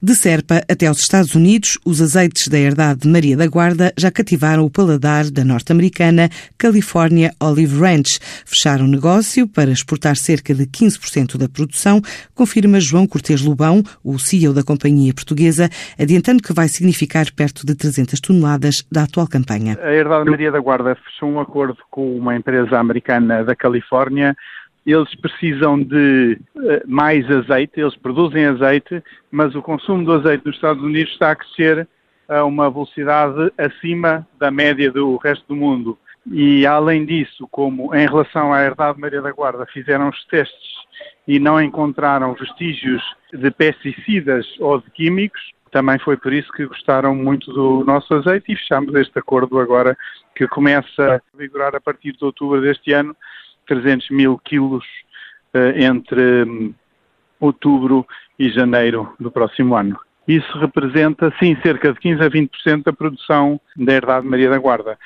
De Serpa até aos Estados Unidos, os azeites da herdade de Maria da Guarda já cativaram o paladar da norte-americana California Olive Ranch. Fecharam negócio para exportar cerca de 15% da produção, confirma João Cortes Lobão, o CEO da companhia portuguesa, adiantando que vai significar perto de 300 toneladas da atual campanha. A herdade Maria da Guarda fechou um acordo com uma empresa americana da Califórnia eles precisam de uh, mais azeite, eles produzem azeite, mas o consumo do azeite nos Estados Unidos está a crescer a uma velocidade acima da média do resto do mundo. E além disso, como em relação à herdade Maria da Guarda fizeram os testes e não encontraram vestígios de pesticidas ou de químicos, também foi por isso que gostaram muito do nosso azeite e fechamos este acordo agora que começa a vigorar a partir de outubro deste ano 300 mil quilos uh, entre um, outubro e janeiro do próximo ano. Isso representa, sim, cerca de 15 a 20% da produção da herdade Maria da Guarda.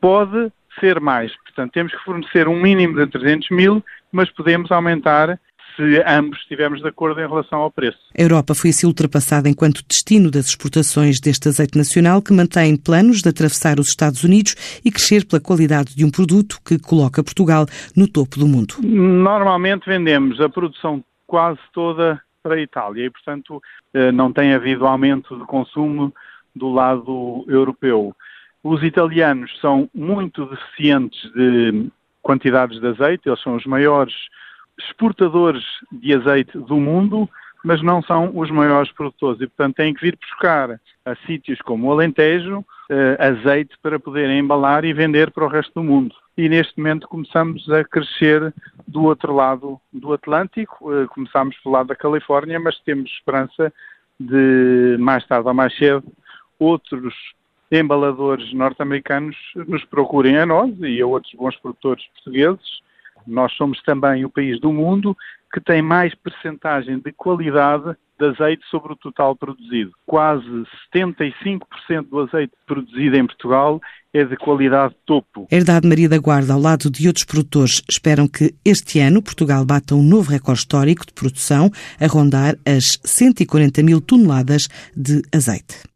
Pode ser mais, portanto, temos que fornecer um mínimo de 300 mil, mas podemos aumentar se ambos estivermos de acordo em relação ao preço. A Europa foi assim ultrapassada enquanto destino das exportações deste azeite nacional, que mantém planos de atravessar os Estados Unidos e crescer pela qualidade de um produto que coloca Portugal no topo do mundo. Normalmente vendemos a produção quase toda para a Itália e, portanto, eh, não tem havido aumento de consumo do lado europeu. Os italianos são muito deficientes de quantidades de azeite, eles são os maiores exportadores de azeite do mundo, mas não são os maiores produtores. E, portanto, têm que vir buscar a sítios como o Alentejo eh, azeite para poderem embalar e vender para o resto do mundo. E neste momento começamos a crescer do outro lado do Atlântico, eh, começamos pelo lado da Califórnia, mas temos esperança de, mais tarde ou mais cedo, outros embaladores norte-americanos nos procurem a nós e a outros bons produtores portugueses nós somos também o país do mundo que tem mais percentagem de qualidade de azeite sobre o total produzido. Quase 75% do azeite produzido em Portugal é de qualidade topo. Herdade Maria da Guarda, ao lado de outros produtores, esperam que este ano Portugal bata um novo recorde histórico de produção, a rondar as 140 mil toneladas de azeite.